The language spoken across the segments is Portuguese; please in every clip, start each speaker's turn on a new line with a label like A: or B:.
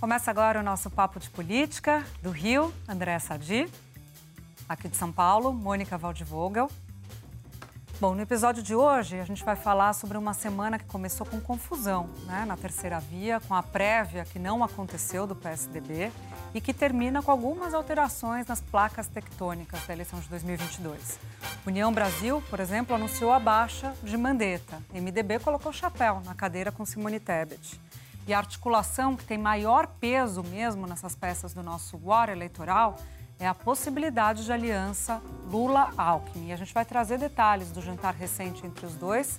A: Começa agora o nosso Papo de Política do Rio, André Sadi. Aqui de São Paulo, Mônica Waldvogel. Bom, no episódio de hoje a gente vai falar sobre uma semana que começou com confusão né, na terceira via, com a prévia que não aconteceu do PSDB e que termina com algumas alterações nas placas tectônicas da eleição de 2022. União Brasil, por exemplo, anunciou a baixa de Mandetta. MDB colocou chapéu na cadeira com Simone Tebet. E a articulação que tem maior peso mesmo nessas peças do nosso war eleitoral é a possibilidade de aliança Lula-Alckmin. E a gente vai trazer detalhes do jantar recente entre os dois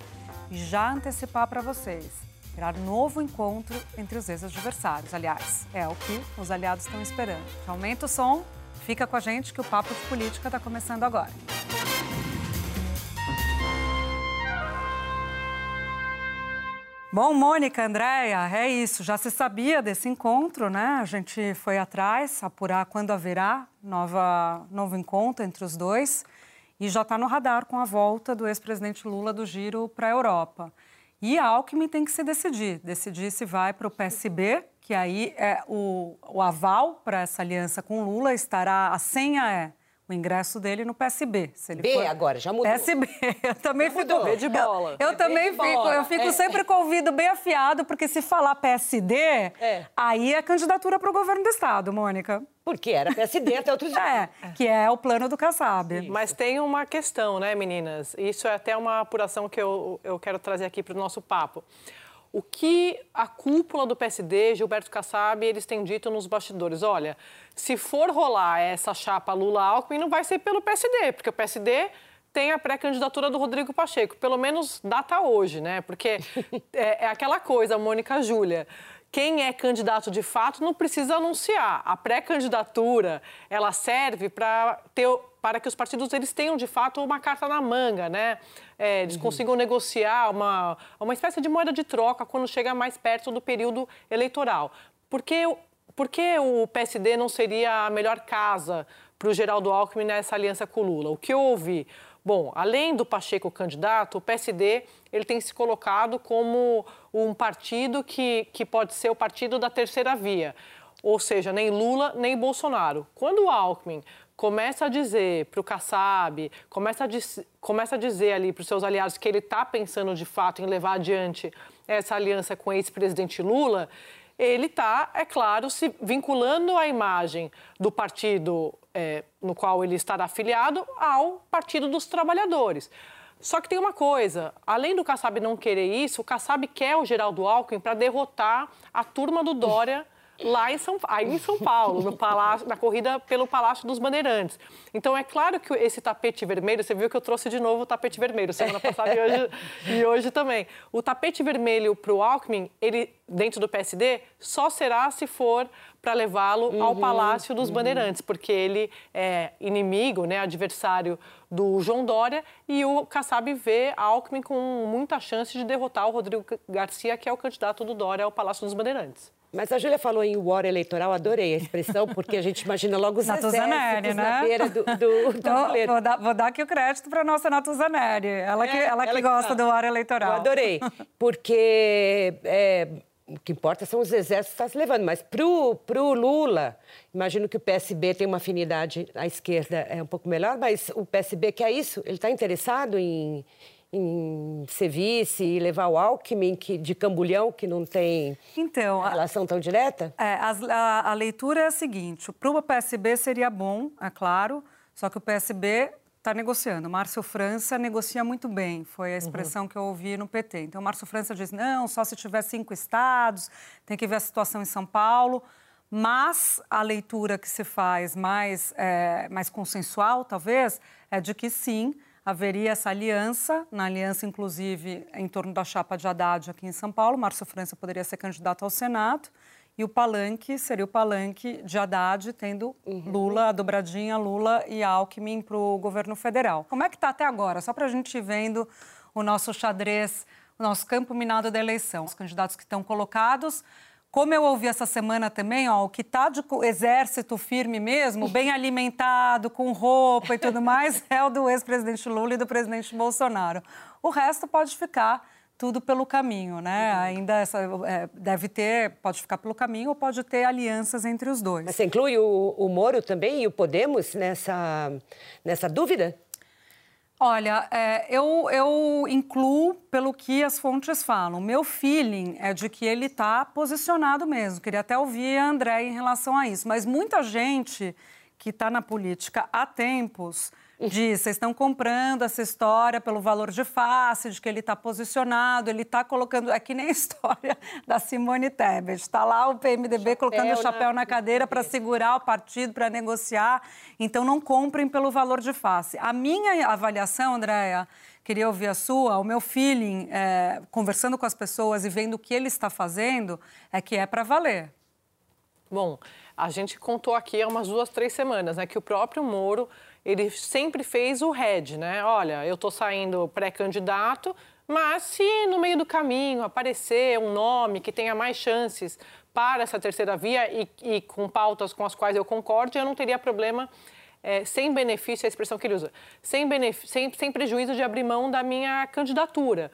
A: e já antecipar para vocês. Terá novo encontro entre os ex-adversários. Aliás, é o que os aliados estão esperando. Aumenta o som, fica com a gente que o Papo de Política está começando agora. Bom, Mônica, Andréia, é isso. Já se sabia desse encontro, né? A gente foi atrás, apurar quando haverá nova, novo encontro entre os dois. E já está no radar com a volta do ex-presidente Lula do Giro para a Europa. E a Alckmin tem que se decidir. Decidir se vai para o PSB, que aí é o, o aval para essa aliança com Lula. Estará, a senha é o ingresso dele no PSB.
B: Se ele B for... agora, já mudou.
A: PSB. Eu também
B: já
A: fico.
B: Mudou. B de bola.
A: Eu, eu também fico, bola. eu fico é. sempre com o ouvido bem afiado, porque se falar PSD, é. aí é candidatura para o governo do Estado, Mônica.
B: Porque era PSD até outros dias.
A: É, que é o plano do Kassab.
C: Mas tem uma questão, né, meninas? Isso é até uma apuração que eu, eu quero trazer aqui para o nosso papo o que a cúpula do PSD, Gilberto Kassab, eles têm dito nos bastidores. Olha, se for rolar essa chapa Lula-Alckmin, não vai ser pelo PSD, porque o PSD tem a pré-candidatura do Rodrigo Pacheco, pelo menos data hoje, né? Porque é, é aquela coisa, Mônica Júlia quem é candidato de fato não precisa anunciar. A pré-candidatura, ela serve para ter para que os partidos eles tenham de fato uma carta na manga, né? É, eles uhum. consigam negociar uma, uma espécie de moeda de troca quando chega mais perto do período eleitoral. Porque, porque o PSD não seria a melhor casa para o Geraldo Alckmin nessa aliança com o Lula? O que eu ouvi? Bom, além do Pacheco candidato, o PSD ele tem se colocado como um partido que, que pode ser o partido da terceira via, ou seja, nem Lula nem Bolsonaro. Quando o Alckmin começa a dizer para o Kassab, começa a, começa a dizer ali para os seus aliados que ele está pensando de fato em levar adiante essa aliança com o ex-presidente Lula, ele está, é claro, se vinculando a imagem do partido é, no qual ele estará afiliado ao Partido dos Trabalhadores. Só que tem uma coisa, além do Kassab não querer isso, o Kassab quer o Geraldo Alckmin para derrotar a turma do Dória lá em São, aí em São Paulo, no palácio, na corrida pelo Palácio dos Bandeirantes. Então, é claro que esse tapete vermelho, você viu que eu trouxe de novo o tapete vermelho, semana passada e hoje, e hoje também. O tapete vermelho para o Alckmin, ele, dentro do PSD, só será se for para levá-lo uhum, ao Palácio dos uhum. Bandeirantes, porque ele é inimigo, né, adversário do João Dória, e o Kassab vê Alckmin com muita chance de derrotar o Rodrigo Garcia, que é o candidato do Dória ao Palácio dos Bandeirantes.
B: Mas a Júlia falou em war eleitoral, adorei a expressão, porque a gente imagina logo os
A: Natuzaneri, né?
B: na beira do, do, do
A: então, vou, dar, vou dar aqui o crédito para a nossa Natuzaneri, ela que, é, ela, ela que gosta que do war eleitoral.
B: Eu adorei, porque é, o que importa são os exércitos que estão se levando, mas para o Lula, imagino que o PSB tem uma afinidade à esquerda é um pouco melhor, mas o PSB quer isso? Ele está interessado em em ser vice e levar o Alckmin que, de Cambulhão, que não tem então, relação tão direta?
A: É, a, a, a leitura é a seguinte: para o PSB seria bom, é claro, só que o PSB está negociando. Márcio França negocia muito bem, foi a expressão uhum. que eu ouvi no PT. Então, Márcio França diz: não, só se tiver cinco estados, tem que ver a situação em São Paulo. Mas a leitura que se faz mais, é, mais consensual, talvez, é de que sim, haveria essa aliança, na aliança, inclusive, em torno da chapa de Haddad aqui em São Paulo. Márcio França poderia ser candidato ao Senado E o palanque seria o palanque de Haddad, tendo uhum. Lula, a dobradinha Lula e Alckmin para o governo federal. Como é que está até agora? Só para a gente ir vendo o nosso xadrez, o nosso campo minado da eleição. Os candidatos que estão colocados. Como eu ouvi essa semana também, ó, o que está de exército firme mesmo, bem alimentado, com roupa e tudo mais, é o do ex-presidente Lula e do presidente Bolsonaro. O resto pode ficar tudo pelo caminho, né? Uhum. Ainda essa, é, deve ter, pode ficar pelo caminho ou pode ter alianças entre os dois.
B: Mas você inclui o, o Moro também e o Podemos nessa, nessa dúvida?
A: Olha, é, eu, eu incluo pelo que as fontes falam. Meu feeling é de que ele está posicionado mesmo. Queria até ouvir a André em relação a isso. Mas muita gente que está na política há tempos diz: vocês estão comprando essa história pelo valor de face, de que ele está posicionado, ele está colocando. É que nem a história da Simone Tebet. Está lá o PMDB chapéu colocando o chapéu na, na cadeira para segurar o partido, para negociar. Então, não comprem pelo valor de face. A minha avaliação, Andréia, queria ouvir a sua, o meu feeling, é, conversando com as pessoas e vendo o que ele está fazendo, é que é para valer.
C: Bom, a gente contou aqui há umas duas, três semanas, né, que o próprio Moro ele sempre fez o head, né? Olha, eu estou saindo pré-candidato, mas se no meio do caminho aparecer um nome que tenha mais chances para essa terceira via e, e com pautas com as quais eu concordo, eu não teria problema é, sem benefício, é a expressão que ele usa, sem, sem, sem prejuízo de abrir mão da minha candidatura.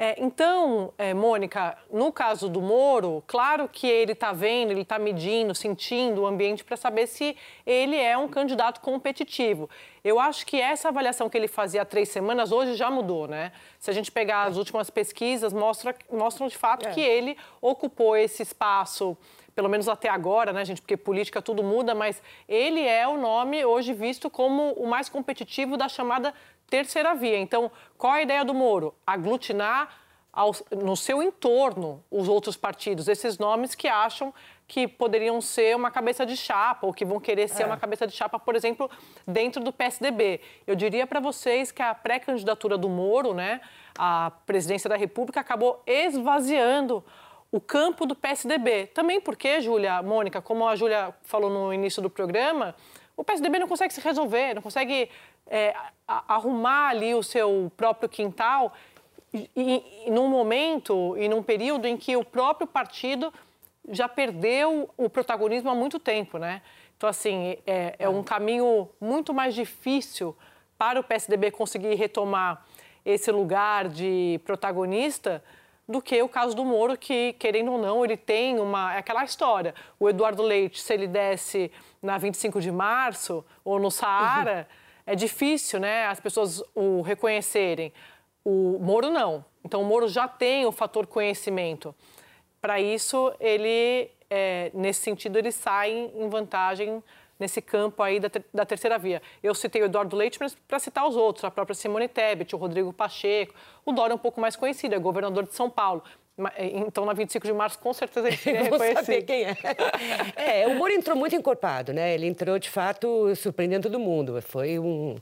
C: É, então, é, Mônica, no caso do Moro, claro que ele está vendo, ele está medindo, sentindo o ambiente para saber se ele é um candidato competitivo. Eu acho que essa avaliação que ele fazia há três semanas hoje já mudou, né? Se a gente pegar as últimas pesquisas, mostra, mostram de fato é. que ele ocupou esse espaço pelo menos até agora, né, gente? Porque política tudo muda, mas ele é o nome hoje visto como o mais competitivo da chamada terceira via. Então, qual a ideia do Moro? Aglutinar ao, no seu entorno os outros partidos, esses nomes que acham que poderiam ser uma cabeça de chapa ou que vão querer ser é. uma cabeça de chapa, por exemplo, dentro do PSDB. Eu diria para vocês que a pré-candidatura do Moro, né, à presidência da República, acabou esvaziando o campo do PSDB. Também porque, Júlia, Mônica, como a Júlia falou no início do programa, o PSDB não consegue se resolver, não consegue é, arrumar ali o seu próprio quintal e, e, num momento e num período em que o próprio partido já perdeu o protagonismo há muito tempo, né? Então, assim, é, é um caminho muito mais difícil para o PSDB conseguir retomar esse lugar de protagonista do que o caso do Moro, que, querendo ou não, ele tem uma. É aquela história. O Eduardo Leite, se ele desse na 25 de março ou no Saara. Uhum é difícil né, as pessoas o reconhecerem. O Moro não. Então, o Moro já tem o fator conhecimento. Para isso, ele, é, nesse sentido, ele sai em vantagem nesse campo aí da, da terceira via. Eu citei o Eduardo Leite, mas para citar os outros, a própria Simone Tebet, o Rodrigo Pacheco, o Dória é um pouco mais conhecido, é governador de São Paulo. Eh, então, na 25 de março, com certeza ele seria reconhecido. saber
B: quem é. é. O Moro entrou muito encorpado, né? Ele entrou, de fato, surpreendendo todo mundo. Foi um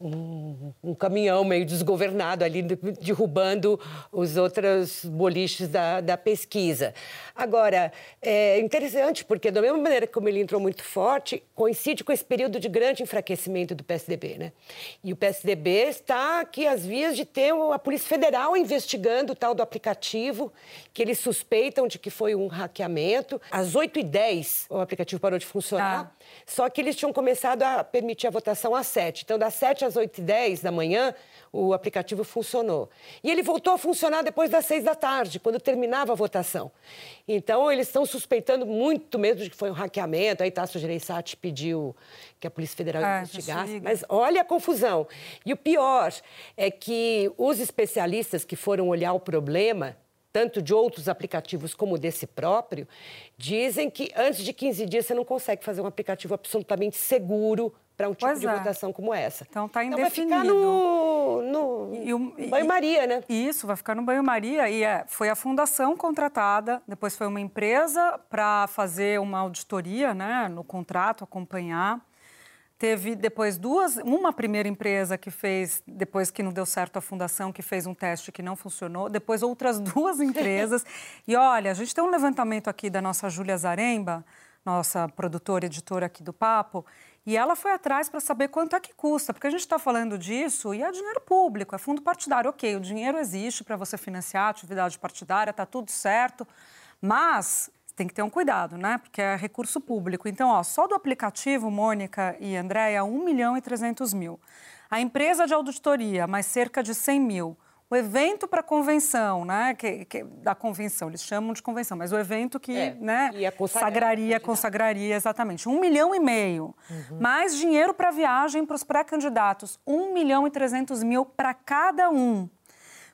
B: um, um, caminhão meio desgovernado ali, derrubando os outros boliches da, da pesquisa. Agora, é interessante porque, da mesma maneira como ele entrou muito forte, coincide com esse período de grande enfraquecimento do PSDB, né? E o PSDB está aqui às vias de ter a Polícia Federal investigando o tal do aplicativo, que eles suspeitam de que foi um hackeamento. Às 8h10, o aplicativo parou de funcionar, ah. só que eles tinham começado a permitir a votação às 7 Então, das 7 às 8h10 da manhã, o aplicativo funcionou. E ele voltou a funcionar depois das 6 da tarde, quando terminava a votação. Então, eles estão suspeitando muito mesmo de que foi um hackeamento. Aí Tasso Gereissati pediu que a Polícia Federal ah, investigasse. Mas olha a confusão. E o pior é que os especialistas que foram olhar o problema tanto de outros aplicativos como desse próprio, dizem que antes de 15 dias você não consegue fazer um aplicativo absolutamente seguro para um tipo pois de é. votação como essa.
A: Então está indefinido.
B: Então vai ficar no, no banho-maria, né?
A: Isso, vai ficar no banho-maria. E é, foi a fundação contratada, depois foi uma empresa para fazer uma auditoria né, no contrato, acompanhar. Teve depois duas, uma primeira empresa que fez, depois que não deu certo a fundação, que fez um teste que não funcionou, depois outras duas empresas. e olha, a gente tem um levantamento aqui da nossa Júlia Zaremba, nossa produtora, editora aqui do Papo, e ela foi atrás para saber quanto é que custa, porque a gente está falando disso e é dinheiro público, é fundo partidário. Ok, o dinheiro existe para você financiar a atividade partidária, está tudo certo, mas tem que ter um cuidado, né? Porque é recurso público. Então, ó, só do aplicativo, Mônica e Andréia, 1 milhão e 300 mil. A empresa de auditoria, mais cerca de 100 mil. O evento para convenção, né? Que, que, da convenção, eles chamam de convenção, mas o evento que
B: É,
A: né,
B: ia consagrar,
A: sagraria, consagraria, exatamente. Um milhão e meio.
B: Uhum.
A: Mais dinheiro para viagem para os pré-candidatos. Um milhão e trezentos mil para cada um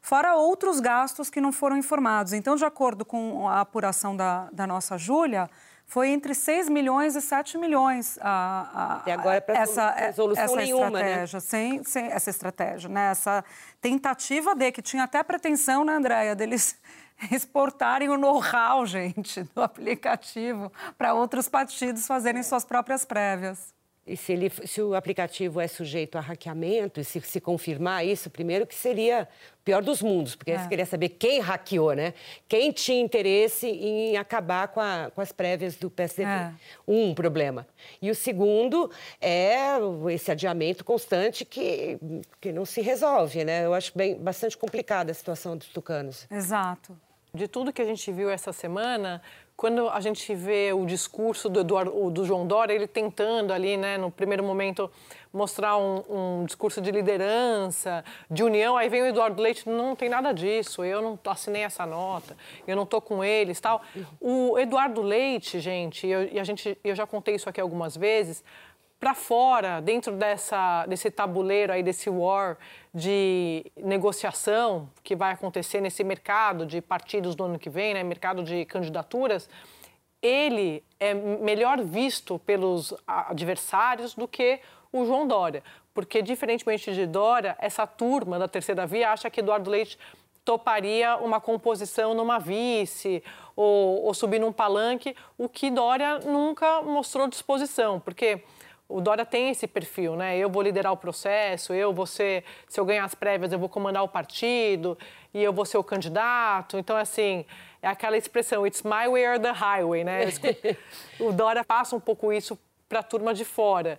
A: fora outros gastos que não foram informados. Então, de acordo com a apuração da, da nossa Júlia, foi entre 6 milhões e 7 milhões a, a,
B: Até agora, pra
A: essa,
B: resolução
A: essa
B: nenhuma, né?
A: estratégia, sem, sem essa estratégia, né? essa tentativa de, que tinha até pretensão, né, Andréia, deles exportarem o know-how, gente, do aplicativo para outros partidos fazerem suas próprias prévias.
B: E se, ele, se o aplicativo é sujeito a hackeamento, e se, se confirmar isso, primeiro que seria o pior dos mundos, porque
A: É.
B: você queria saber quem hackeou, né? Quem tinha interesse em acabar com, a- com as prévias do PSDB.
A: É.
B: Um problema. E o segundo é esse adiamento constante que, que não se resolve, né? Eu acho bem, bastante complicada a situação dos tucanos.
A: Exato.
C: De tudo que a gente viu essa semana, quando a gente vê o discurso do, Eduardo, do João Dória, ele tentando ali, né, no primeiro momento, mostrar um, um discurso de liderança, de união, aí vem o Eduardo Leite, não tem nada disso, eu não assinei essa nota, eu não estou com eles tal. O Eduardo Leite, gente, eu, e a gente, eu já contei isso aqui algumas vezes, para fora, dentro dessa, desse tabuleiro aí, desse war de negociação que vai acontecer nesse mercado de partidos do ano que vem, né, mercado de candidaturas, ele é melhor visto pelos adversários do que o João Dória. Porque, diferentemente de Dória, essa turma da terceira via acha que Eduardo Leite toparia uma composição numa vice ou, ou subir num palanque, o que Dória nunca mostrou disposição, porque o Dória tem esse perfil, né? Eu vou liderar o processo, eu vou ser, se eu ganhar as prévias, eu vou comandar o partido e eu vou ser o candidato. Então, assim, é aquela expressão, it's my way or the highway, né? o Dória passa um pouco isso para a turma de fora.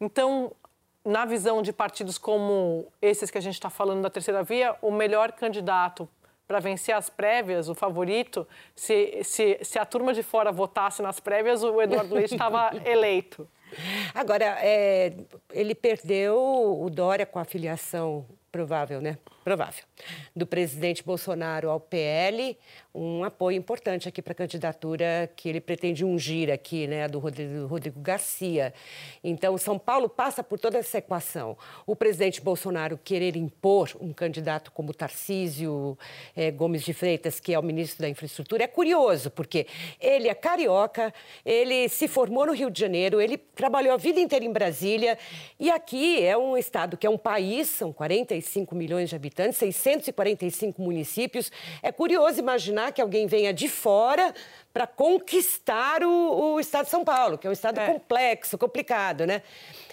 C: Então, na visão de partidos como esses que a gente está falando da terceira via, o melhor candidato para vencer as prévias, o favorito, se, se, se a turma de fora votasse nas prévias, o Eduardo Leite estava eleito.
B: Agora, é, ele perdeu o Dória com a filiação provável, né? Provável. Do presidente Bolsonaro ao PL, um apoio importante aqui para a candidatura que ele pretende ungir aqui, né? Do Rodrigo, Garcia. Então, São Paulo passa por toda essa equação. O presidente Bolsonaro querer impor um candidato como Tarcísio eh, Gomes de Freitas, que é o ministro da Infraestrutura, é curioso, porque ele é carioca, ele se formou no Rio de Janeiro, ele trabalhou a vida inteira em Brasília, e aqui é um estado que é um país, são 45 milhões de habitantes, 645 municípios. É curioso imaginar que alguém venha de fora para conquistar o, o estado de São Paulo, que é um estado
C: É.
B: complexo, complicado, né?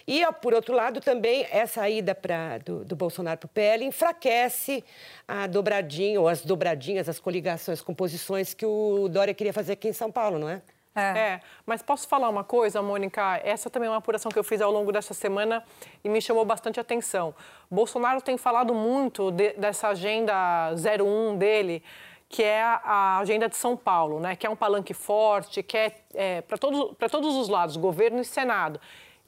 B: E, por outro lado, também essa ida pra, do, do Bolsonaro para o PL enfraquece a dobradinha, ou as dobradinhas, as coligações, composições que o Dória queria fazer aqui em São Paulo, não é?
C: É, mas posso falar uma coisa, Mônica? Essa também é uma apuração que eu fiz ao longo dessa semana e me chamou bastante atenção. Bolsonaro tem falado muito de- dessa agenda 01 dele, que é a, agenda de São Paulo, né? Que é um palanque forte, que é, é para todos, para todos os lados, governo e Senado.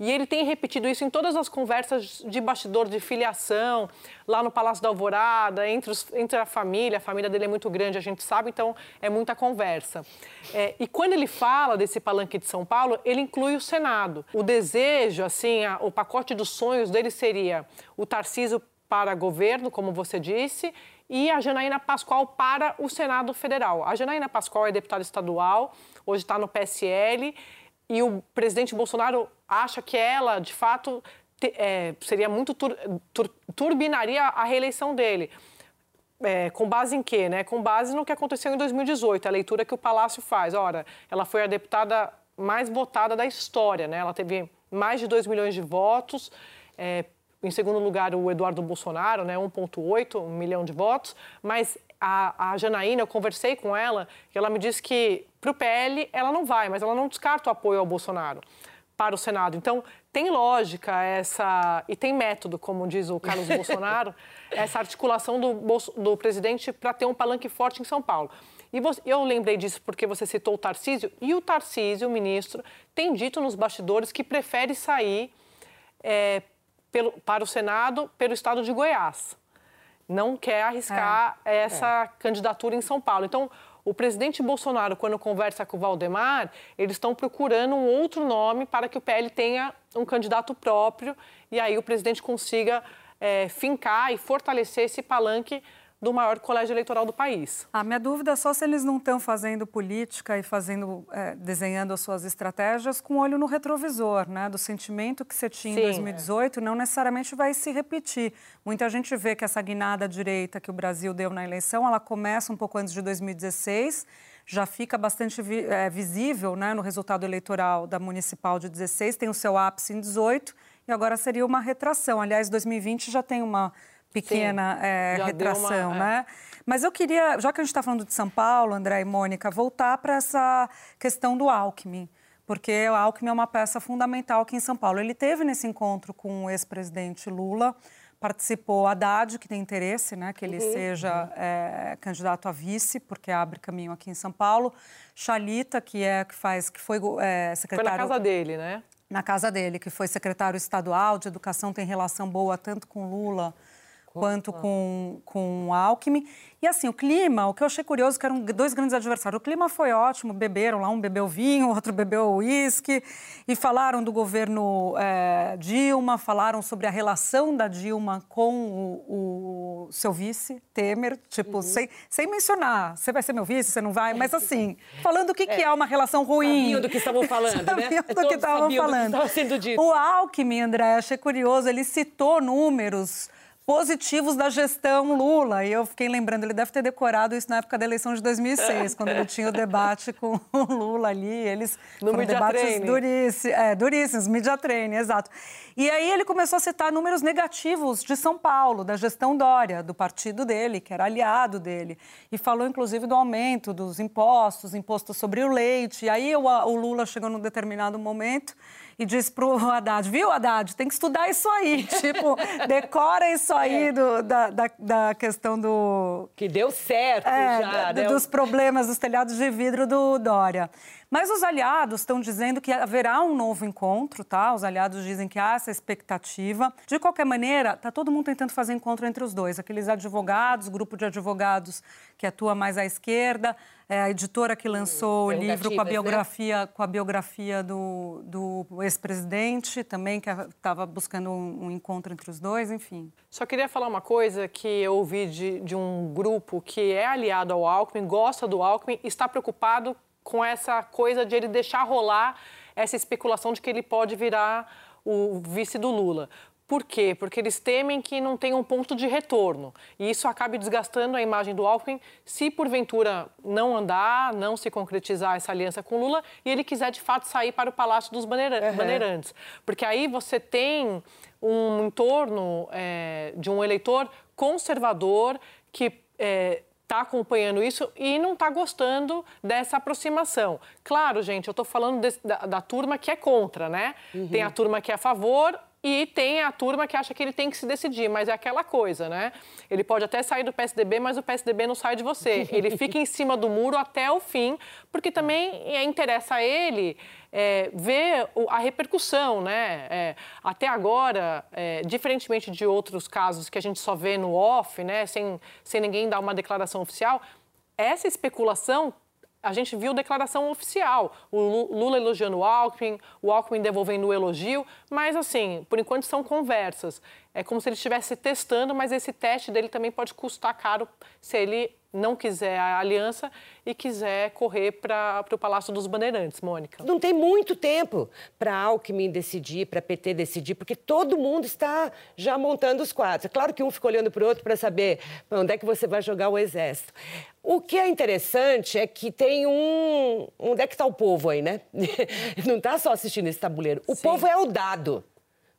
C: E ele tem repetido isso em todas as conversas de bastidor de filiação, lá no Palácio da Alvorada, entre, os- entre a família. A família dele é muito grande, a gente sabe, então é muita conversa. É, e quando ele fala desse palanque de São Paulo, ele inclui o Senado. O desejo, assim, a- o pacote dos sonhos dele seria o Tarcísio para governo, como você disse, e a Janaína Pascoal para o Senado Federal. A Janaína Pascoal é deputada estadual, hoje está no PSL, e o presidente Bolsonaro acha que ela, de fato, te- é, seria muito tur- tur- turbinaria a reeleição dele. É, com base em quê? Né? Com base no que aconteceu em 2018, a leitura que o Palácio faz. Ora, ela foi a deputada mais votada da história, né? Ela teve mais de 2 milhões de votos. É, em segundo lugar, o Eduardo Bolsonaro, né, 1,8 milhão de votos. Mas a, a Janaína, eu conversei com ela, e ela me disse que para o PL ela não vai, mas ela não descarta o apoio ao Bolsonaro para o Senado. Então, tem lógica essa e tem método, como diz o Carlos Bolsonaro, essa articulação do, do presidente para ter um palanque forte em São Paulo. E você, eu lembrei disso porque você citou o Tarcísio, e o Tarcísio, o ministro, tem dito nos bastidores que prefere sair é, pelo, para o Senado pelo estado de Goiás. Não quer arriscar é, essa é. candidatura em São Paulo. Então, o presidente Bolsonaro, quando conversa com o Valdemar, eles estão procurando um outro nome para que o PL tenha um candidato próprio e aí o presidente consiga é, fincar e fortalecer esse palanque do maior colégio eleitoral do país.
A: A minha dúvida é só se eles não estão fazendo política e fazendo, é, desenhando as suas estratégias com olho no retrovisor, né? Do sentimento que você tinha Sim, em 2018 é. não necessariamente vai se repetir. Muita gente vê que essa guinada direita que o Brasil deu na eleição, ela começa um pouco antes de 2016 já fica bastante vi, é, visível né, no resultado eleitoral da municipal de 16, tem o seu ápice em 18 e agora seria uma retração. Aliás, 2020 já tem uma pequena é, retração, uma, é. né? Mas eu queria, já que a gente está falando de São Paulo, André e Mônica, voltar para essa questão do Alckmin, porque o Alckmin é uma peça fundamental aqui em São Paulo. Ele teve nesse encontro com o ex-presidente Lula, participou Haddad, que tem interesse, né, que ele uhum. seja é, candidato a vice, porque abre caminho aqui em São Paulo. Chalita, que é que faz, que foi é, secretário.
C: Foi na casa dele, né?
A: Na casa dele, que foi secretário estadual de educação, tem relação boa tanto com Lula quanto com, com o Alckmin. E assim, o clima, o que eu achei curioso, que eram dois grandes adversários. O clima foi ótimo, beberam lá, um bebeu vinho, outro bebeu uísque, e falaram do governo é, Dilma, falaram sobre a relação da Dilma com o, o seu vice, Temer, tipo, uhum. sem, sem mencionar, você vai ser meu vice, você não vai, mas assim, falando o que é, que é uma relação ruim.
B: Sabiam do que estavam falando, né?
A: do que estavam falando.
B: Que sendo dito.
A: O Alckmin, André, achei curioso, ele citou números positivos da gestão Lula. E eu fiquei lembrando, ele deve ter decorado isso na época da eleição de 2006, quando ele tinha o debate com o Lula ali. Eles
C: no foram debates
A: duríssimos, é, duríssimos, media training, exato. E aí ele começou a citar números negativos de São Paulo, da gestão Dória, do partido dele, que era aliado dele. E falou, inclusive, do aumento dos impostos, imposto sobre o leite. E aí o, o Lula chegou num determinado momento e disse pro Haddad, viu, Haddad, tem que estudar isso aí. tipo, decora isso aí é. do, da, da, da, questão do...
B: Que deu certo
A: é,
B: já.
A: Do, dos problemas dos telhados de vidro do Dória. Mas os aliados estão dizendo que haverá um novo encontro, tá? Os aliados dizem que há essa expectativa. De qualquer maneira, está todo mundo tentando fazer encontro entre os dois. Aqueles advogados, grupo de advogados que atua mais à esquerda, é a editora que lançou o livro com a né? biografia, né? com a biografia do, do ex-presidente, também que estava buscando um, um, encontro entre os dois, enfim.
C: Só queria falar uma coisa que eu ouvi de, de um grupo que é aliado ao Alckmin, gosta do Alckmin, está preocupado com essa coisa de ele deixar rolar essa especulação de que ele pode virar o vice do Lula. Por quê? Porque eles temem que não tenha um ponto de retorno. E isso acabe desgastando a imagem do Alckmin se, porventura, não andar, não se concretizar essa aliança com Lula e ele quiser, de fato, sair para o Palácio dos Bandeirantes. Uhum. Porque aí você tem um entorno é, de um eleitor conservador que... É, está acompanhando isso e não está gostando dessa aproximação. Claro, gente, eu estou falando desse, da, da, turma que é contra, né? Uhum. Tem a turma que é a favor e tem a turma que acha que ele tem que se decidir, mas é aquela coisa, né? Ele pode até sair do PSDB, mas o PSDB não sai de você. Ele fica em cima do muro até o fim, porque também interessa a ele é, ver a repercussão, né? É, até agora, é, diferentemente de outros casos que a gente só vê no off, né? Sem, sem ninguém dar uma declaração oficial, essa especulação a gente viu declaração oficial. O Lula elogiando o Alckmin, o Alckmin devolvendo o elogio, mas assim, por enquanto são conversas. É como se ele estivesse testando, mas esse teste dele também pode custar caro se ele não quiser a aliança e quiser correr para o Palácio dos Bandeirantes, Mônica.
B: Não tem muito tempo para Alckmin decidir, para PT decidir, porque todo mundo está já montando os quadros. É claro que um fica olhando para o outro para saber onde é que você vai jogar o exército. O que é interessante é que tem um. Onde é que está o povo aí, né? Não está só assistindo esse tabuleiro. O Sim. povo é o dado.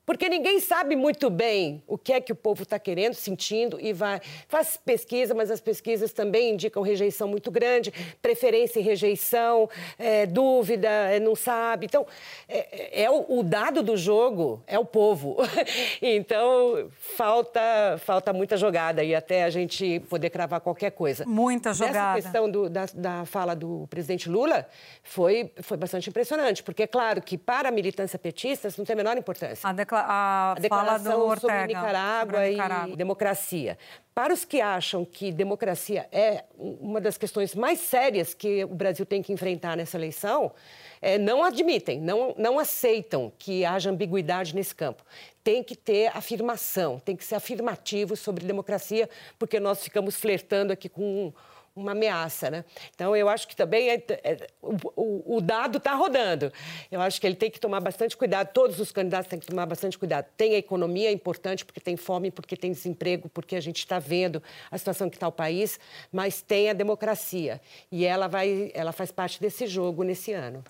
B: Porque ninguém sabe muito bem o que é que o povo está querendo, sentindo, e vai. Faz pesquisa, mas as pesquisas também indicam rejeição muito grande, preferência e rejeição, é, dúvida, é, não sabe. Então, é, é o, o, dado do jogo é o povo. então, falta, falta muita jogada e até a gente poder cravar qualquer coisa.
A: Muita jogada.
B: Essa questão do, da, da fala do presidente Lula foi, foi bastante impressionante, porque é claro que para a militância petista isso não tem a menor importância.
A: A a, a declaração
B: sobre Ortega, Nicarágua, sobre Nicarágua e democracia. Para os que acham que democracia é uma das questões mais sérias que o Brasil tem que enfrentar nessa eleição, é, não admitem, não, não aceitam que haja ambiguidade nesse campo. Tem que ter afirmação, tem que ser afirmativo sobre democracia, porque nós ficamos flertando aqui com uma ameaça, né? Então eu acho que também é, é, o, o, dado está rodando. Eu acho que ele tem que tomar bastante cuidado. Todos os candidatos têm que tomar bastante cuidado. Tem a economia é importante porque tem fome, porque tem desemprego, porque a gente está vendo a situação que está o país, mas tem a democracia e ela vai, ela faz parte desse jogo nesse ano.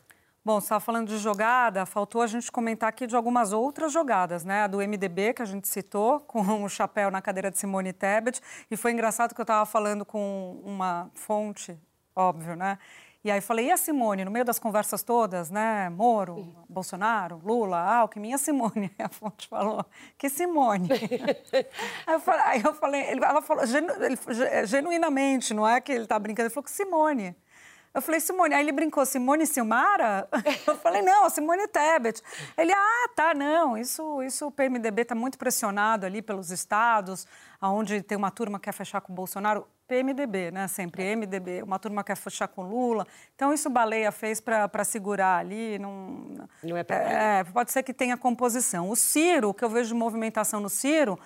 A: Bom, você estava falando de jogada, faltou a gente comentar aqui de algumas outras jogadas, né? A do MDB, que a gente citou, com o chapéu na cadeira de Simone Tebet. E foi engraçado que eu estava falando com uma fonte, óbvio, né? E aí falei, e a Simone, no meio das conversas todas, né? Moro, Sim. Bolsonaro, Lula, Alckmin, e a Simone? a fonte falou, que Simone? aí, eu falei, aí eu falei, ela falou, genu, genuinamente, não é que ele está brincando, ele falou que Simone. Eu falei, Simone, aí ele brincou, Simone Silmara? Eu falei, não, Simone Tebet. Ele, ah, tá, não, isso, isso o PMDB está muito pressionado ali pelos estados, onde tem uma turma que quer fechar com o Bolsonaro. PMDB, né? Sempre MDB, uma turma quer fechar com Lula. Então, isso Baleia fez para segurar ali. Não,
B: não é, pra
A: é Pode ser que tenha composição. O Ciro, o que eu vejo de movimentação no Ciro,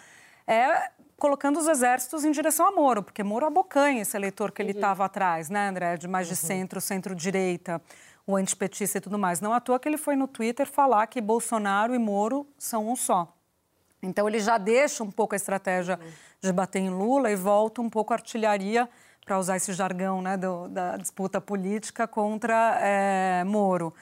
A: é colocando os exércitos em direção a Moro, porque Moro abocanha esse eleitor que ele estava uhum. atrás, né, André? De mais de uhum. centro, centro-direita, o antipetista e tudo mais. Não à toa que ele foi no Twitter falar que Bolsonaro e Moro são um só. Então ele já deixa um pouco a estratégia uhum. de bater em Lula e volta um pouco a artilharia, para usar esse jargão né, do, da disputa política, contra é, Moro.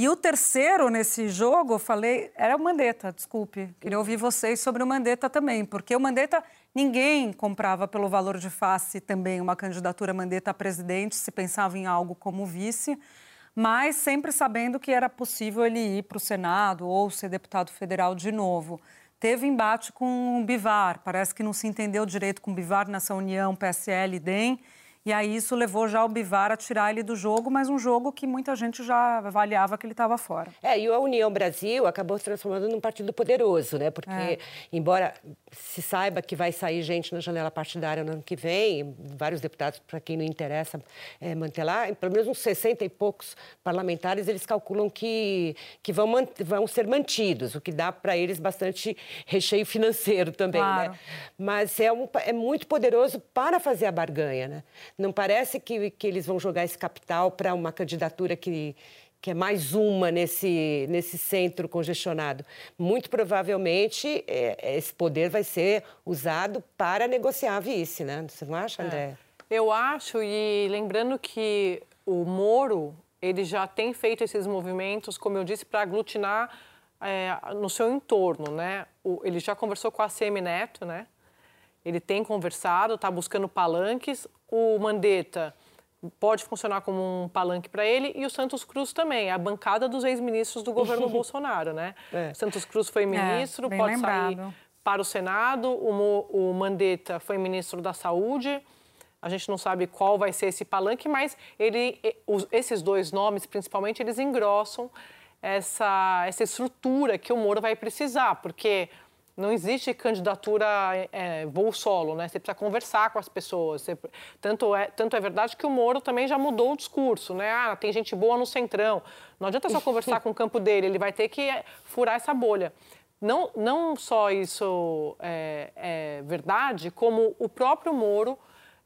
A: E o terceiro nesse jogo, eu falei, era o Mandetta, desculpe. Queria ouvir vocês sobre o Mandetta também, porque o Mandetta, ninguém comprava pelo valor de face também uma candidatura Mandetta a presidente, se pensava em algo como vice, mas sempre sabendo que era possível ele ir para o Senado ou ser deputado federal de novo. Teve embate com o Bivar, parece que não se entendeu direito com o Bivar nessa união PSL-DEM, e aí isso levou já o Bivar a tirar ele do jogo, mas um jogo que muita gente já avaliava que ele estava fora.
B: É, e a União Brasil acabou se transformando num partido poderoso, né? Porque, é. embora se saiba que vai sair gente na janela partidária no ano que vem, vários deputados, para quem não interessa é, manter lá, pelo menos uns 60 e poucos parlamentares, eles calculam que, que vão, vão ser mantidos, o que dá para eles bastante recheio financeiro também, né? claro. né? Mas é, um, é muito poderoso para fazer a barganha, né? Não parece que, que eles vão jogar esse capital para uma candidatura que, que é mais uma nesse, nesse centro congestionado. Muito provavelmente é, esse poder vai ser usado para negociar a vice, né? Você não acha, André? É.
C: Eu acho, e lembrando que o Moro ele já tem feito esses movimentos, como eu disse, para aglutinar é, no seu entorno, né? O, ele já conversou com a CM Neto, né? Ele tem conversado, está buscando palanques. O Mandetta pode funcionar como um palanque para ele e o Santos Cruz também, a bancada dos ex-ministros do governo Bolsonaro, né? É. Santos Cruz foi é, ministro, é, pode lembrado. sair para o Senado. O, o Mandetta foi ministro da Saúde. A gente não sabe qual vai ser esse palanque, mas ele, esses dois nomes, principalmente, eles engrossam essa, essa estrutura que o Moro vai precisar, porque não existe candidatura é, voo solo, né? Você precisa conversar com as pessoas. Você, tanto, é, tanto é verdade que o Moro também já mudou o discurso, né? Ah, tem gente boa no centrão. Não adianta só conversar com o campo dele, ele vai ter que é, furar essa bolha. não, não só isso é, é verdade, como o próprio Moro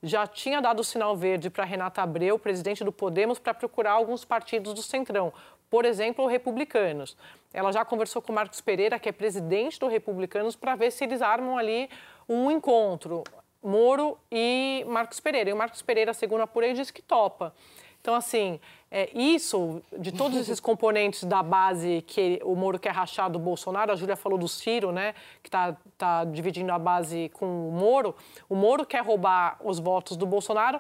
C: já tinha dado o sinal verde para Renata Abreu, presidente do Podemos, para procurar alguns partidos do Centrão, por exemplo, Republicanos. Ela já conversou com o Marcos Pereira, que é presidente do Republicanos, para ver se eles armam ali um encontro. Moro e Marcos Pereira. E o Marcos Pereira, segundo a Purei, disse que topa. Então, assim, é, isso, de todos esses componentes da base que o Moro quer rachar do Bolsonaro, a Júlia falou do Ciro, né, que está tá dividindo a base com o Moro, o Moro quer roubar os votos do Bolsonaro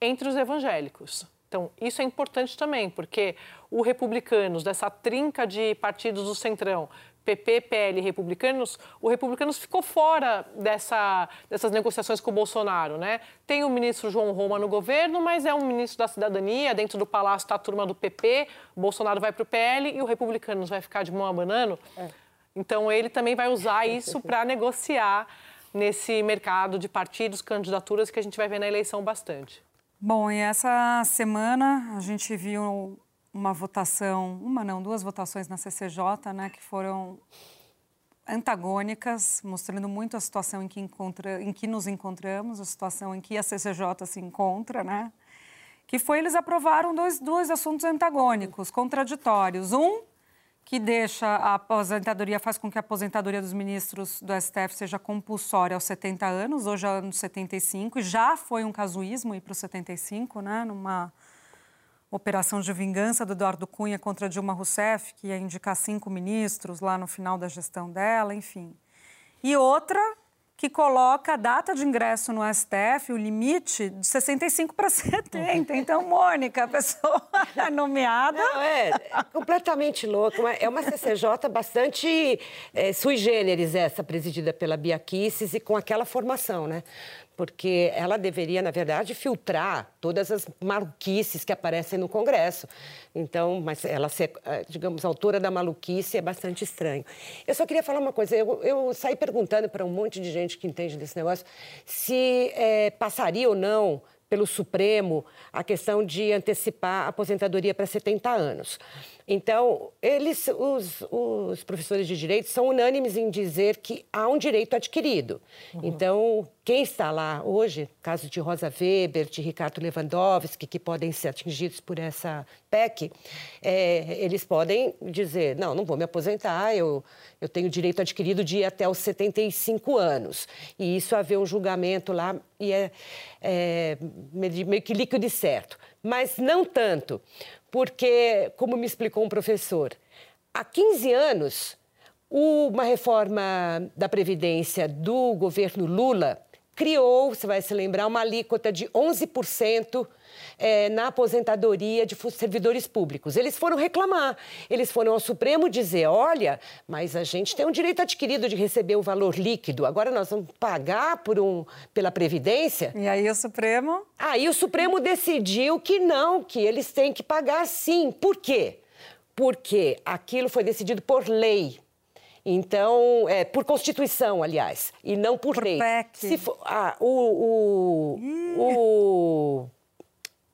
C: entre os evangélicos. Então, isso é importante também, porque o Republicanos, dessa trinca de partidos do Centrão, PP, PL e Republicanos, o Republicanos ficou fora dessa, dessas negociações com o Bolsonaro, né? Tem o ministro João Roma no governo, mas é um ministro da cidadania, dentro do palácio está a turma do PP, o Bolsonaro vai para o PL e o Republicanos vai ficar de mão abanando. É. Então, ele também vai usar isso para negociar nesse mercado de partidos, candidaturas que a gente vai ver na eleição bastante.
A: Bom, e essa semana a gente viu uma votação, uma não, duas votações na CCJ, né, que foram antagônicas, mostrando muito a situação em que, encontra, em que nos encontramos, a situação em que a CCJ se encontra, né? Que foi eles aprovaram dois, dois assuntos antagônicos, contraditórios. Um que deixa a aposentadoria, faz com que a aposentadoria dos ministros do STF seja compulsória aos 70 anos, hoje é anos 75, e já foi um casuísmo ir para os 75, né? Numa operação de vingança do Eduardo Cunha contra Dilma Rousseff, que ia indicar cinco ministros lá no final da gestão dela, enfim. E outra que coloca a data de ingresso no STF, o limite, de 65 para 70. Então, Mônica, a pessoa nomeada.
B: Não, é, é completamente louca. É uma CCJ bastante é, sui generis, essa, presidida pela Bia Kicis e com aquela formação, né? Porque ela deveria, na verdade, filtrar todas as maluquices que aparecem no Congresso. Então, mas ela ser, eh, digamos, autora da maluquice é bastante estranho. Eu só queria falar uma coisa. Eu, eu saí perguntando para um monte de gente que entende desse negócio se é, passaria ou não pelo Supremo a questão de antecipar a aposentadoria para 70 anos. Então, eles, os, os, professores de direito são unânimes em dizer que há um direito adquirido. Uhum. Então, quem está lá hoje, caso de Rosa Weber, de Ricardo Lewandowski, que podem ser atingidos por essa PEC, é, eles podem dizer: não, não vou me aposentar, eu, eu tenho direito adquirido de ir até os 75 anos. E isso haver um julgamento lá e é, é meio que líquido e certo. Mas não tanto porque, como me explicou um professor, há 15 anos, uma reforma da Previdência do governo Lula criou, você vai se lembrar, uma alíquota de 11% é, na aposentadoria de servidores públicos. Eles foram reclamar, eles foram ao Supremo dizer: olha, mas a gente tem um direito adquirido de receber o valor líquido, agora nós vamos pagar por um, pela Previdência.
A: E aí o Supremo?
B: Aí o Supremo decidiu que não, que eles têm que pagar sim. Por quê? Porque aquilo foi decidido por lei. Então, é, por Constituição, aliás, e não por, por lei.
A: PEC.
B: Se for, ah, o, o, o,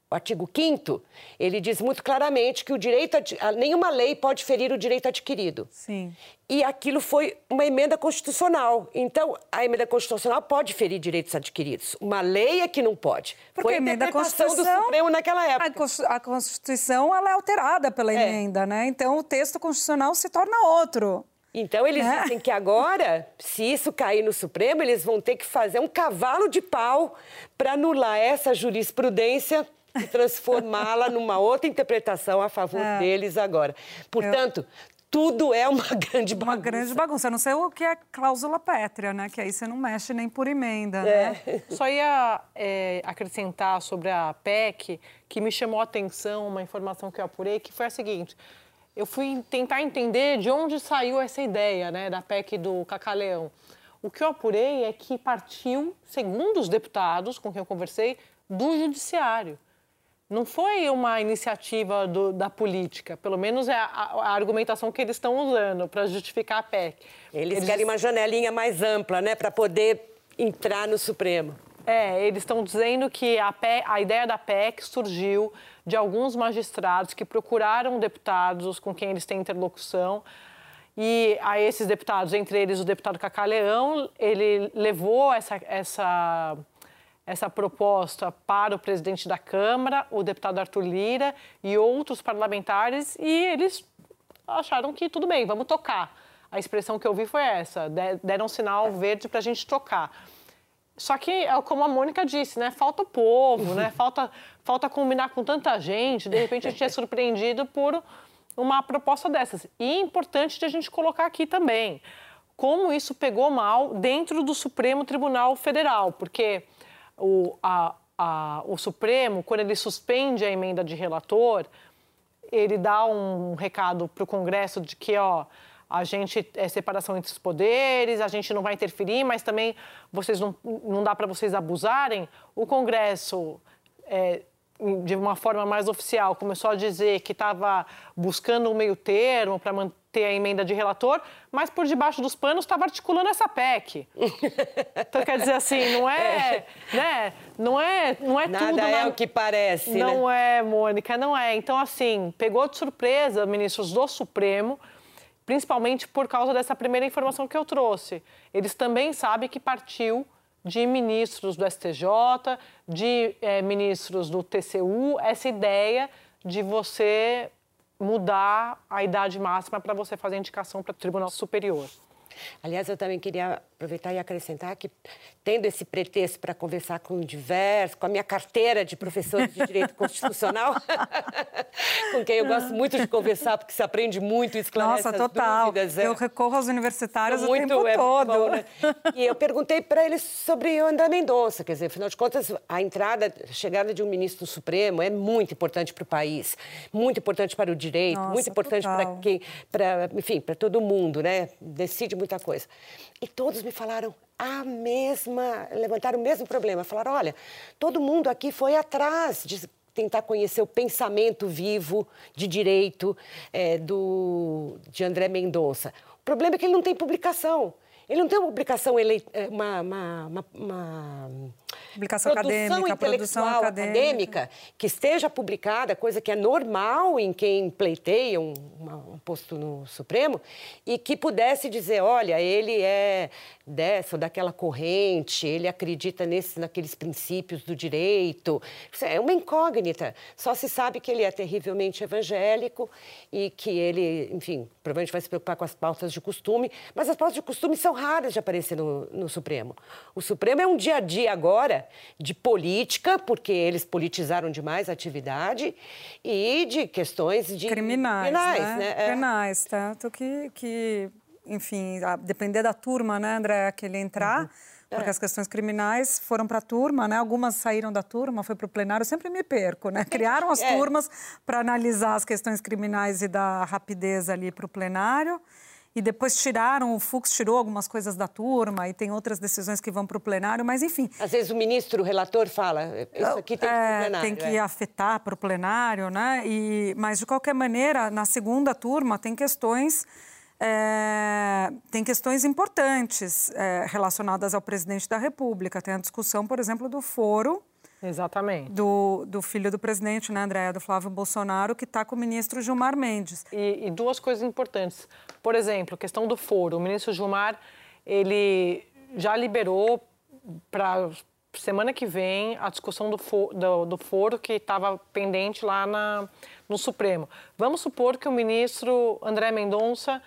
B: o artigo 5 ele diz muito claramente que o direito nenhuma lei pode ferir o direito adquirido.
A: Sim.
B: E aquilo foi uma emenda constitucional. Então, a emenda constitucional pode ferir direitos adquiridos. Uma lei é que não pode.
A: Porque foi a emenda constitucional do Supremo
B: naquela época.
A: A Constituição ela é alterada pela é. emenda, né? Então, o texto constitucional se torna outro.
B: Então, eles é. dizem que agora, se isso cair no Supremo, eles vão ter que fazer um cavalo de pau para anular essa jurisprudência e transformá-la numa outra interpretação a favor é. deles agora. Portanto, Eu tudo é uma grande bagunça.
A: Uma grande bagunça. Eu não sei o que é cláusula pétrea, né? Que aí você não mexe nem por emenda, né?
C: é. né? Só ia é, acrescentar sobre a PEC, que me chamou a atenção, uma informação que eu apurei, que foi a seguinte eu fui tentar entender de onde saiu essa ideia né, da PEC do Cacaleão. O que eu apurei é que partiu, segundo os deputados com quem eu conversei, do judiciário. Não foi uma iniciativa do, da política, pelo menos é a, a argumentação que eles estão usando para justificar a PEC.
B: Eles, eles querem uma janelinha mais ampla, né, para poder entrar no Supremo.
C: É, eles estão dizendo que a, PEC, a ideia da PEC surgiu de alguns magistrados que procuraram deputados com quem eles têm interlocução E a esses deputados, entre eles o deputado Cacá Leão, ele levou essa, essa, essa proposta para o presidente da Câmara, o deputado Arthur Lira e outros parlamentares, e eles acharam que tudo bem, vamos tocar. A expressão que eu vi foi essa, deram sinal verde para a gente tocar. Só que, é como a Mônica disse, né? Falta o povo, né? Falta, falta combinar com tanta gente. De repente, a gente é surpreendido por uma proposta dessas. E é importante de a gente colocar aqui também como isso pegou mal dentro do Supremo Tribunal Federal, porque o, a, a, o Supremo, quando ele suspende a emenda de relator, ele dá um recado para o Congresso de que, ó, a gente é separação entre os poderes, a gente não vai interferir, mas também vocês não, não dá para vocês abusarem. O Congresso, é, de uma forma mais oficial, começou a dizer que estava buscando um meio termo para manter a emenda de relator, mas por debaixo dos panos estava articulando essa PEC. Então, quer dizer assim, não é, é. né? Não é, não é
B: Nada
C: tudo...
B: é
C: na...
B: o que parece,
C: Não
B: né?
C: é, Mônica, não é. Então, assim, pegou de surpresa ministros do Supremo, principalmente por causa dessa primeira informação que eu trouxe. Eles também sabem que partiu de ministros do STJ, de é, ministros do TCU, essa ideia de você mudar a idade máxima para você fazer indicação para o Tribunal Superior.
B: Aliás, eu também queria aproveitar e acrescentar que, tendo esse pretexto para conversar com diversos, com a minha carteira de professor de Direito Constitucional, com quem eu gosto muito de conversar, porque se aprende muito e esclarece
A: Nossa, total.
B: dúvidas.
A: Eu recorro aos universitários
B: muito,
A: o tempo
B: é
A: todo.
B: Bom, né? E eu perguntei para eles sobre o André Mendonça, quer dizer, afinal de contas, a entrada, a chegada de um ministro supremo é muito importante para o país, muito importante para o direito,
A: Nossa,
B: muito importante para quem, para, enfim, para todo mundo, né? Decide muita coisa. E todos me falaram a mesma, levantaram o mesmo problema. Falaram: olha, todo mundo aqui foi atrás de tentar conhecer o pensamento vivo de direito é, do, de André Mendonça. O problema é que ele não tem publicação. Ele não tem uma publicação, ele, é, uma, uma, uma, uma
A: Publicação acadêmica, produção acadêmica.
B: acadêmica que esteja publicada, coisa que é normal em quem pleiteia um, um posto no Supremo, e que pudesse dizer, olha, ele é dessa ou daquela corrente, ele acredita nesse, naqueles princípios do direito. Isso é uma incógnita. Só se sabe que ele é terrivelmente evangélico e que ele, enfim, provavelmente vai se preocupar com as pautas de costume, mas as pautas de costume são raras de aparecer no, no Supremo. O Supremo é um dia a dia agora de política, porque eles politizaram demais a atividade, e de questões de
A: criminais,
B: penais,
A: né?
B: né? É.
A: Penais, tanto que, que enfim, a depender da turma, né, André, que ele entrar,
B: Uhum.
A: porque
B: É.
A: as questões criminais foram para a turma, né? Algumas saíram da turma, foi para o plenário. Eu sempre me perco, né? Criaram as
B: É.
A: turmas para analisar as questões criminais e dar rapidez ali para o plenário. E depois tiraram, o Fux tirou algumas coisas da turma e tem outras decisões que vão para o plenário, mas enfim.
B: Às vezes o ministro, o relator, fala, isso aqui tem que ir
A: É,
B: pro plenário.
A: tem que
B: é.
A: afetar para o plenário, né? E, mas, de qualquer maneira, na segunda turma tem questões, é, tem questões importantes é, relacionadas ao presidente da República. Tem a discussão, por exemplo, do foro
C: Exatamente.
A: do, do filho do presidente, né, Andréa, do Flávio Bolsonaro, que está com o ministro Gilmar Mendes.
C: E, e duas coisas importantes. Por exemplo, questão do foro. O ministro Gilmar, ele já liberou para semana que vem a discussão do, fo, do, do foro que estava pendente lá na, no Supremo. Vamos supor que o ministro André Mendonça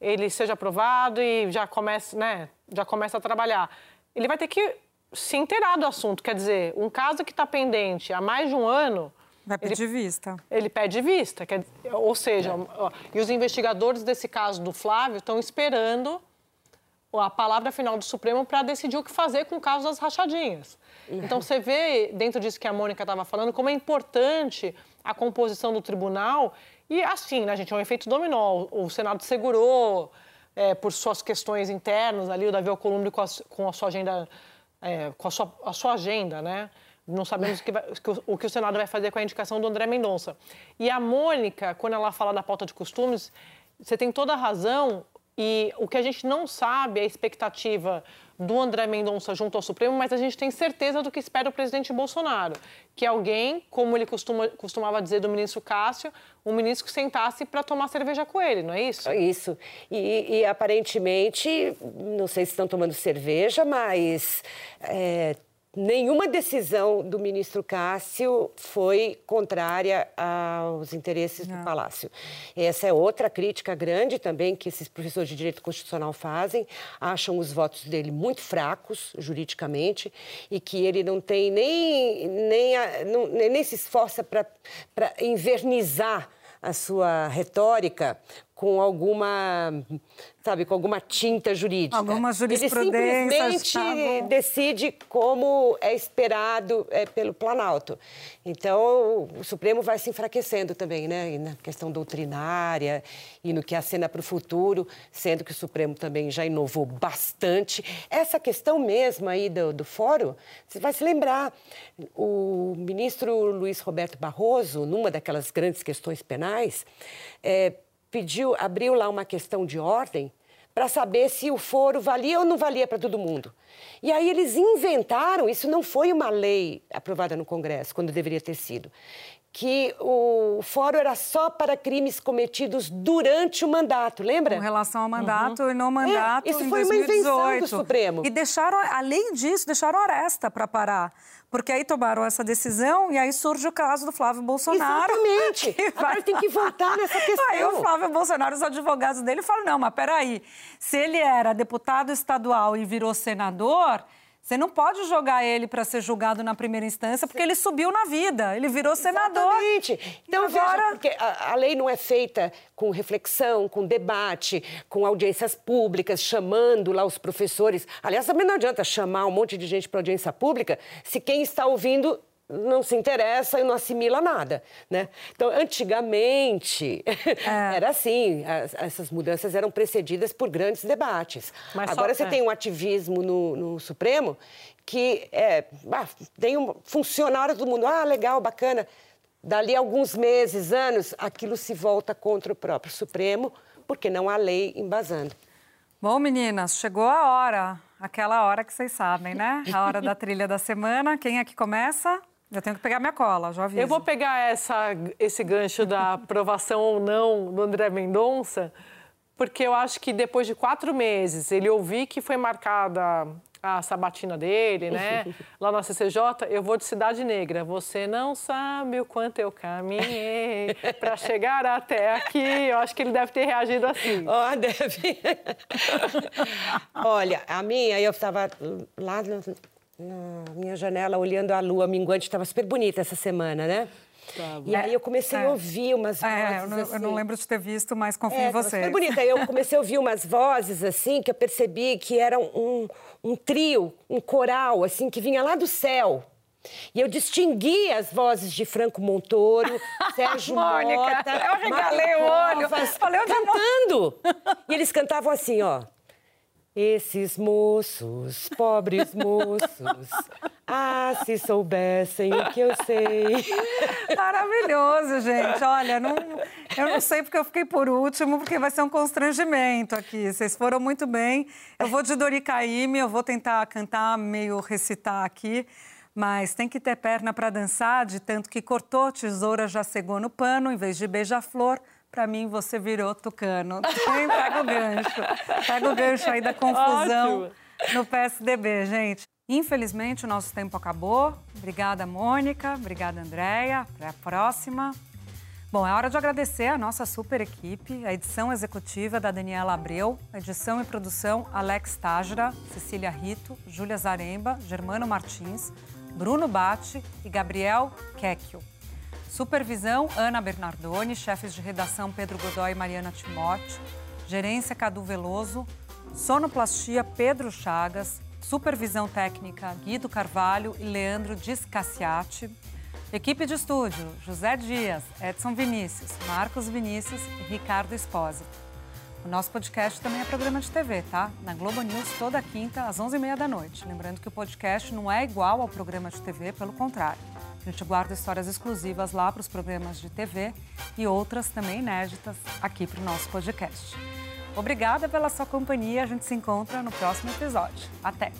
C: ele seja aprovado e já comece, né, já começa a trabalhar. Ele vai ter que se inteirar do assunto. Quer dizer, um caso que está pendente há mais de um ano...
A: Vai pedir vista.
C: Ele pede vista, quer, ou seja, ó, e os investigadores desse caso do Flávio estão esperando a palavra final do Supremo para decidir o que fazer com o caso das rachadinhas. Então você vê, dentro disso que a Mônica estava falando, como é importante a composição do tribunal. E assim, né, gente, é um efeito dominó. O Senado segurou é, por suas questões internas ali, o Davi Alcolumbre com a, com a sua agenda, é, com a sua, a sua agenda, né? Não sabemos o que, vai, o que o Senado vai fazer com a indicação do André Mendonça. E a Mônica, quando ela fala da pauta de costumes, você tem toda a razão. E o que a gente não sabe é a expectativa do André Mendonça junto ao Supremo, mas a gente tem certeza do que espera o presidente Bolsonaro, que alguém, como ele costuma, costumava dizer do ministro Cássio, um ministro que sentasse para tomar cerveja com ele, não é isso?
B: É isso. E, e aparentemente, não sei se estão tomando cerveja, mas é, nenhuma decisão do ministro Cássio foi contrária aos interesses Não. do Palácio. Essa é outra crítica grande também que esses professores de direito constitucional fazem, acham os votos dele muito fracos juridicamente e que ele não tem nem nem, a, não, nem se esforça para invernizar a sua retórica com alguma, sabe, com alguma tinta jurídica.
A: Alguma jurisprudência.
B: Ele simplesmente tá decide como é esperado é, pelo Planalto. Então, o Supremo vai se enfraquecendo também, né? E na questão doutrinária e no que acena para o futuro, sendo que o Supremo também já inovou bastante. Essa questão mesmo aí do, do fórum, você vai se lembrar, o ministro Luiz Roberto Barroso, numa daquelas grandes questões penais, é, pediu, abriu lá uma questão de ordem para saber se o foro valia ou não valia para todo mundo. E aí eles inventaram, isso não foi uma lei aprovada no Congresso, quando deveria ter sido, que o fórum era só para crimes cometidos durante o mandato, lembra?
A: Com relação ao mandato uhum. e no mandato
B: é, isso foi
A: 2018.
B: uma invenção do Supremo.
A: E deixaram, além disso, deixaram Aresta para parar. Porque aí tomaram essa decisão e aí surge o caso do Flávio Bolsonaro.
B: Exatamente. Agora tem que voltar nessa questão.
A: Aí o Flávio Bolsonaro, os advogados dele falam, não, mas peraí, se ele era deputado estadual e virou senador... Você não pode jogar ele para ser julgado na primeira instância, porque ele subiu na vida, ele virou senador.
B: Exatamente. Então, agora... Veja, porque a, a, lei não é feita com reflexão, com debate, com audiências públicas, chamando lá os professores. Aliás, também não adianta chamar um monte de gente para audiência pública se quem está ouvindo não se interessa e não assimila nada, né? Então, antigamente, é. era assim, as, essas mudanças eram precedidas por grandes debates. Mas Agora só, você é. tem um ativismo no, no Supremo que é, ah, tem um funcionário do mundo, ah, legal, bacana. Dali alguns meses, anos, aquilo se volta contra o próprio Supremo, porque não há lei embasando.
A: Bom, meninas, chegou a hora, aquela hora que vocês sabem, né? A hora da trilha da semana. Quem é que começa? Eu tenho que pegar minha cola, já aviso.
C: Eu vou pegar essa, esse gancho da aprovação ou não do André Mendonça, porque eu acho que depois de quatro meses ele ouvir que foi marcada a sabatina dele, né? Lá na CCJ, eu vou de Cidade Negra. Você não sabe o quanto eu caminhei para chegar até aqui. Eu acho que ele deve ter reagido assim.
B: Ó, oh, deve. Olha, a minha, eu estava lá no, na minha janela olhando a lua minguante, estava super bonita essa semana, né? Tá e aí eu comecei é. a ouvir umas vozes. É,
A: eu, não,
B: assim.
A: eu não lembro de ter visto, mas confio é, em você.
B: Super bonita. Eu comecei a ouvir umas vozes assim que eu percebi que era um, um trio, um coral, assim, que vinha lá do céu. E eu distingui as vozes de Franco Montoro, Sérgio
A: Mônica,
B: Mota,
A: eu regalei o olho,
B: falei, cantando. E eles cantavam assim, ó. Esses moços, pobres moços, ah, se soubessem o que eu sei.
A: Maravilhoso, gente. Olha, não, eu não sei porque eu fiquei por último, porque vai ser um constrangimento aqui. Vocês foram muito bem. Eu vou de Dori eu vou tentar cantar, meio recitar aqui. Mas tem que ter perna para dançar, de tanto que cortou, tesoura já cegou no pano, em vez de beija-flor para mim você virou tucano. Pega o gancho. Pega o gancho aí da confusão Ótimo. no PSDB, gente. Infelizmente, o nosso tempo acabou. Obrigada, Mônica. Obrigada, Andréia. Até a próxima. Bom, é hora de agradecer a nossa super equipe, a edição executiva da Daniela Abreu, edição e produção Alex Tajra, Cecília Rito, Júlia Zaremba, Germano Martins, Bruno Bate e Gabriel Kekio. Supervisão, Ana Bernardoni. Chefes de redação, Pedro Godoy e Mariana Timóteo. Gerência, Cadu Veloso. Sonoplastia, Pedro Chagas. Supervisão técnica, Guido Carvalho e Leandro Discassiati. Equipe de estúdio, José Dias, Edson Vinícius, Marcos Vinícius e Ricardo Espósito. O nosso podcast também é programa de TV, tá? Na Globo News, toda quinta, às 11h30 da noite. Lembrando que o podcast não é igual ao programa de TV, pelo contrário. A gente guarda histórias exclusivas lá para os programas de TV e outras também inéditas aqui para o nosso podcast. Obrigada pela sua companhia. A gente se encontra no próximo episódio. Até!